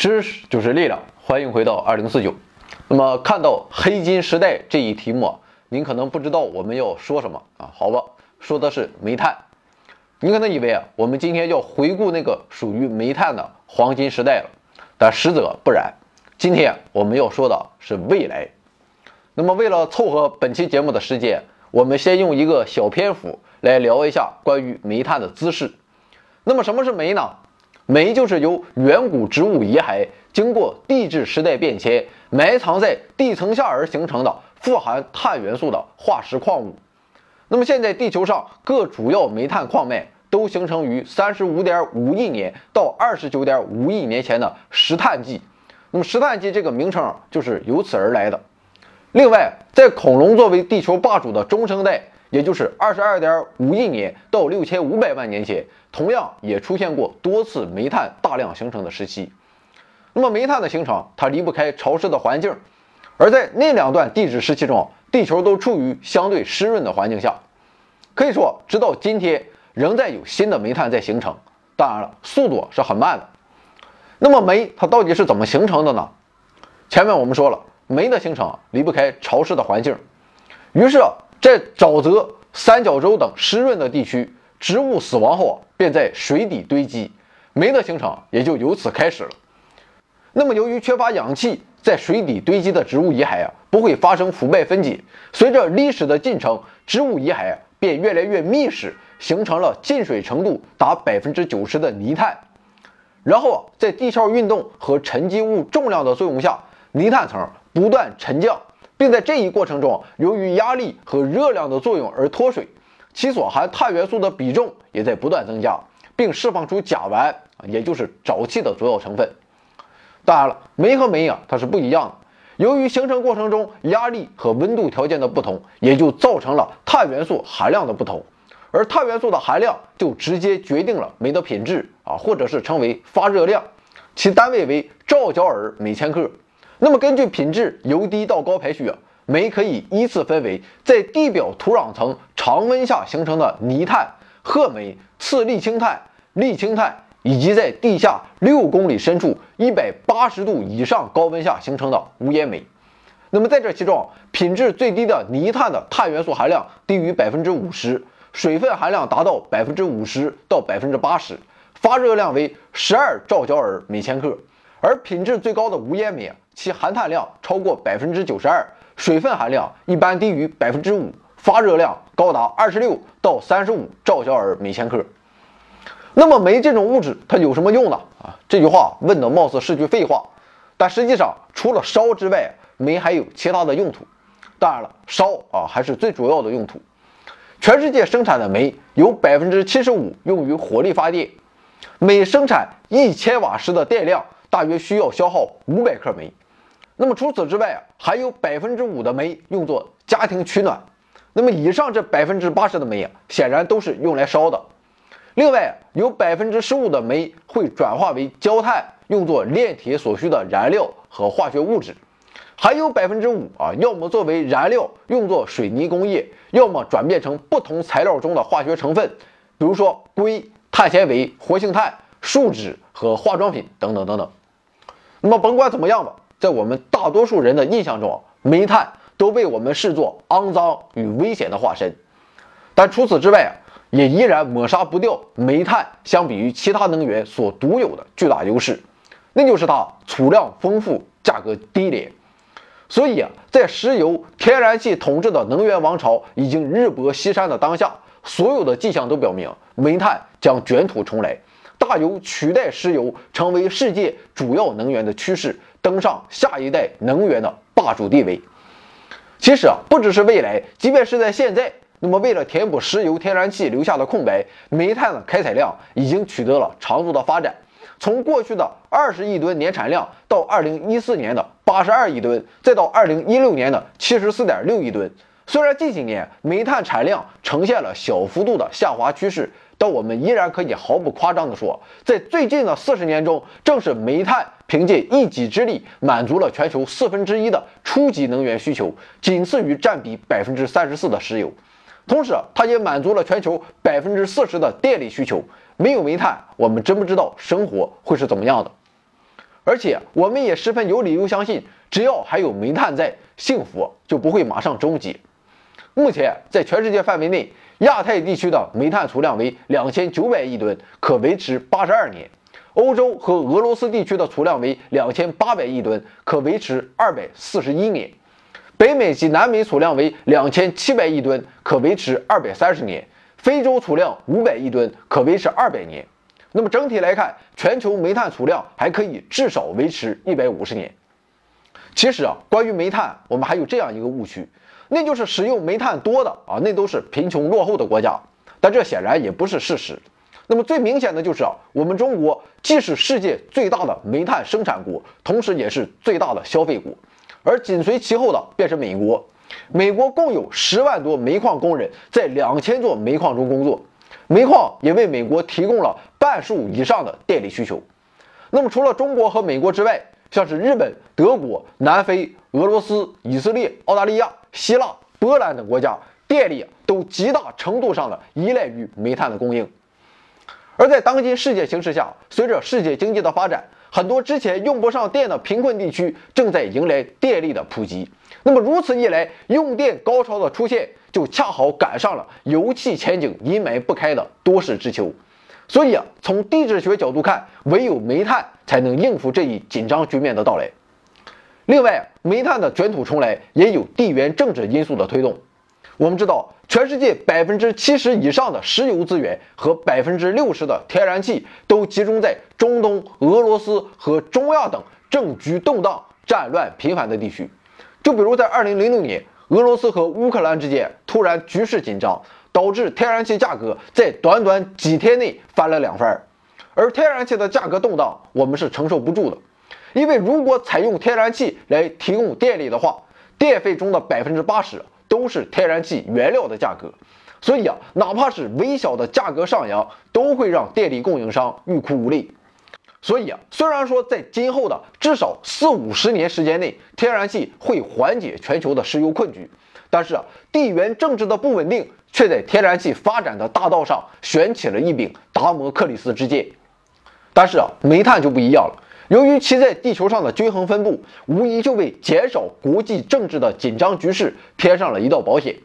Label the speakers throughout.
Speaker 1: 知识就是力量，欢迎回到二零四九。那么看到黑金时代这一题目，您可能不知道我们要说什么啊？好吧，说的是煤炭。你可能以为啊，我们今天要回顾那个属于煤炭的黄金时代了，但实则不然。今天我们要说的是未来。那么为了凑合本期节目的时间，我们先用一个小篇幅来聊一下关于煤炭的姿势。那么什么是煤呢？煤就是由远古植物遗骸经过地质时代变迁，埋藏在地层下而形成的富含碳元素的化石矿物。那么现在地球上各主要煤炭矿脉都形成于三十五点五亿年到二十九点五亿年前的石炭纪。那么石炭纪这个名称就是由此而来的。另外，在恐龙作为地球霸主的中生代。也就是二十二点五亿年到六千五百万年前，同样也出现过多次煤炭大量形成的时期。那么煤炭的形成，它离不开潮湿的环境，而在那两段地质时期中，地球都处于相对湿润的环境下，可以说直到今天仍在有新的煤炭在形成。当然了，速度是很慢的。那么煤它到底是怎么形成的呢？前面我们说了，煤的形成离不开潮湿的环境，于是。在沼泽、三角洲等湿润的地区，植物死亡后啊便在水底堆积，煤的形成也就由此开始了。那么，由于缺乏氧气，在水底堆积的植物遗骸啊，不会发生腐败分解。随着历史的进程，植物遗骸啊便越来越密实，形成了进水程度达百分之九十的泥炭。然后啊，在地壳运动和沉积物重量的作用下，泥炭层不断沉降。并在这一过程中，由于压力和热量的作用而脱水，其所含碳元素的比重也在不断增加，并释放出甲烷，也就是沼气的主要成分。当然了，煤和煤啊，它是不一样的。由于形成过程中压力和温度条件的不同，也就造成了碳元素含量的不同，而碳元素的含量就直接决定了煤的品质啊，或者是称为发热量，其单位为兆焦耳每千克。那么根据品质由低到高排序，煤可以依次分为在地表土壤层常温下形成的泥炭、褐煤、次沥青炭、沥青炭，以及在地下六公里深处一百八十度以上高温下形成的无烟煤。那么在这其中，品质最低的泥炭的碳元素含量低于百分之五十，水分含量达到百分之五十到百分之八十，发热量为十二兆焦耳每千克。而品质最高的无烟煤。其含碳量超过百分之九十二，水分含量一般低于百分之五，发热量高达二十六到三十五兆焦耳每千克。那么煤这种物质它有什么用呢？啊，这句话问的貌似是句废话，但实际上除了烧之外，煤还有其他的用途。当然了，烧啊还是最主要的用途。全世界生产的煤有百分之七十五用于火力发电，每生产一千瓦时的电量，大约需要消耗五百克煤。那么除此之外啊，还有百分之五的煤用作家庭取暖。那么以上这百分之八十的煤啊，显然都是用来烧的。另外有百分之十五的煤会转化为焦炭，用作炼铁所需的燃料和化学物质。还有百分之五啊，要么作为燃料用作水泥工业，要么转变成不同材料中的化学成分，比如说硅、碳纤维、活性炭、树脂和化妆品等等等等。那么甭管怎么样吧。在我们大多数人的印象中，煤炭都被我们视作肮脏与危险的化身。但除此之外啊，也依然抹杀不掉煤炭相比于其他能源所独有的巨大优势，那就是它储量丰富、价格低廉。所以啊，在石油、天然气统治的能源王朝已经日薄西山的当下，所有的迹象都表明，煤炭将卷土重来，大油取代石油成为世界主要能源的趋势。登上下一代能源的霸主地位。其实啊，不只是未来，即便是在现在，那么为了填补石油、天然气留下的空白，煤炭的开采量已经取得了长足的发展。从过去的二十亿吨年产量，到二零一四年的八十二亿吨，再到二零一六年的七十四点六亿吨。虽然近几年煤炭产量呈现了小幅度的下滑趋势。但我们依然可以毫不夸张地说，在最近的四十年中，正是煤炭凭借一己之力满足了全球四分之一的初级能源需求，仅次于占比百分之三十四的石油。同时，它也满足了全球百分之四十的电力需求。没有煤炭，我们真不知道生活会是怎么样的。而且我们也十分有理由相信，只要还有煤炭在，幸福就不会马上终结。目前在全世界范围内，亚太地区的煤炭储量为两千九百亿吨，可维持八十二年；欧洲和俄罗斯地区的储量为两千八百亿吨，可维持二百四十一年；北美及南美储量为两千七百亿吨，可维持二百三十年；非洲储量五百亿吨，可维持二百年。那么整体来看，全球煤炭储量还可以至少维持一百五十年。其实啊，关于煤炭，我们还有这样一个误区，那就是使用煤炭多的啊，那都是贫穷落后的国家。但这显然也不是事实。那么最明显的就是啊，我们中国既是世界最大的煤炭生产国，同时也是最大的消费国，而紧随其后的便是美国。美国共有十万多煤矿工人在两千座煤矿中工作。煤矿也为美国提供了半数以上的电力需求。那么，除了中国和美国之外，像是日本、德国、南非、俄罗斯、以色列、澳大利亚、希腊、波兰等国家，电力都极大程度上的依赖于煤炭的供应。而在当今世界形势下，随着世界经济的发展，很多之前用不上电的贫困地区正在迎来电力的普及。那么如此一来，用电高潮的出现。就恰好赶上了油气前景阴霾不开的多事之秋，所以啊，从地质学角度看，唯有煤炭才能应付这一紧张局面的到来。另外，煤炭的卷土重来也有地缘政治因素的推动。我们知道，全世界百分之七十以上的石油资源和百分之六十的天然气都集中在中东、俄罗斯和中亚等政局动荡、战乱频繁的地区。就比如在二零零六年。俄罗斯和乌克兰之间突然局势紧张，导致天然气价格在短短几天内翻了两番。而天然气的价格动荡，我们是承受不住的，因为如果采用天然气来提供电力的话，电费中的百分之八十都是天然气原料的价格，所以啊，哪怕是微小的价格上扬，都会让电力供应商欲哭无泪。所以啊，虽然说在今后的至少四五十年时间内，天然气会缓解全球的石油困局，但是啊，地缘政治的不稳定却在天然气发展的大道上悬起了一柄达摩克里斯之剑。但是啊，煤炭就不一样了，由于其在地球上的均衡分布，无疑就为减少国际政治的紧张局势添上了一道保险。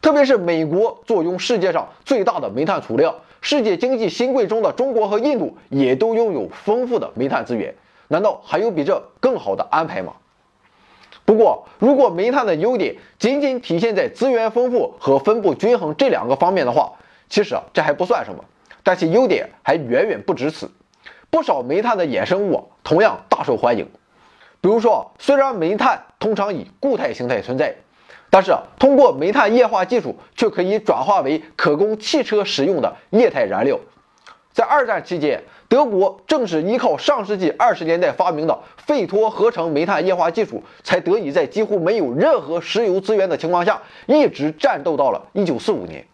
Speaker 1: 特别是美国坐拥世界上最大的煤炭储量。世界经济新贵中的中国和印度也都拥有丰富的煤炭资源，难道还有比这更好的安排吗？不过，如果煤炭的优点仅仅体现在资源丰富和分布均衡这两个方面的话，其实啊这还不算什么，但其优点还远远不止此。不少煤炭的衍生物同样大受欢迎，比如说，虽然煤炭通常以固态形态存在。但是，通过煤炭液化技术，却可以转化为可供汽车使用的液态燃料。在二战期间，德国正是依靠上世纪二十年代发明的费托合成煤炭液化技术，才得以在几乎没有任何石油资源的情况下，一直战斗到了一九四五年。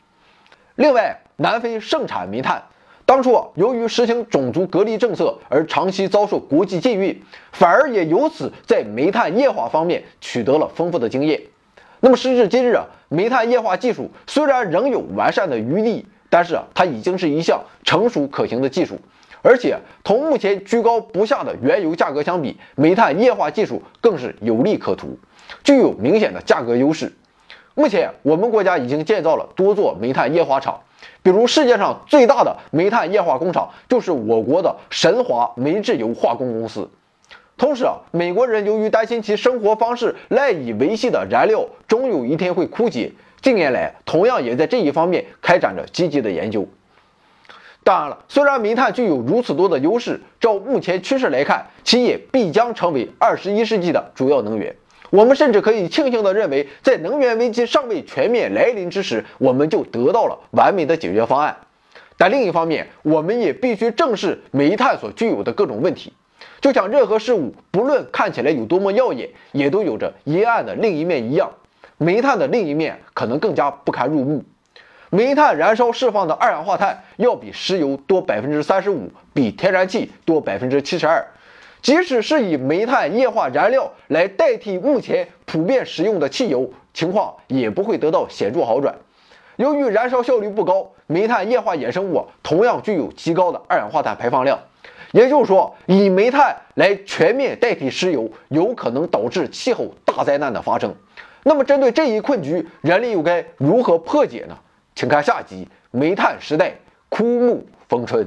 Speaker 1: 另外，南非盛产煤炭，当初啊由于实行种族隔离政策而长期遭受国际禁运，反而也由此在煤炭液化方面取得了丰富的经验。那么时至今日啊，煤炭液化技术虽然仍有完善的余地，但是啊，它已经是一项成熟可行的技术，而且同目前居高不下的原油价格相比，煤炭液化技术更是有利可图，具有明显的价格优势。目前我们国家已经建造了多座煤炭液化厂，比如世界上最大的煤炭液化工厂就是我国的神华煤制油化工公司。同时啊，美国人由于担心其生活方式赖以维系的燃料终有一天会枯竭，近年来同样也在这一方面开展着积极的研究。当然了，虽然煤炭具有如此多的优势，照目前趋势来看，其也必将成为二十一世纪的主要能源。我们甚至可以庆幸地认为，在能源危机尚未全面来临之时，我们就得到了完美的解决方案。但另一方面，我们也必须正视煤炭所具有的各种问题。就像任何事物，不论看起来有多么耀眼，也都有着阴暗的另一面一样，煤炭的另一面可能更加不堪入目。煤炭燃烧释放的二氧化碳要比石油多百分之三十五，比天然气多百分之七十二。即使是以煤炭液化燃料来代替目前普遍使用的汽油，情况也不会得到显著好转。由于燃烧效率不高，煤炭液化衍生物同样具有极高的二氧化碳排放量。也就是说，以煤炭来全面代替石油，有可能导致气候大灾难的发生。那么，针对这一困局，人类又该如何破解呢？请看下集《煤炭时代枯木逢春》。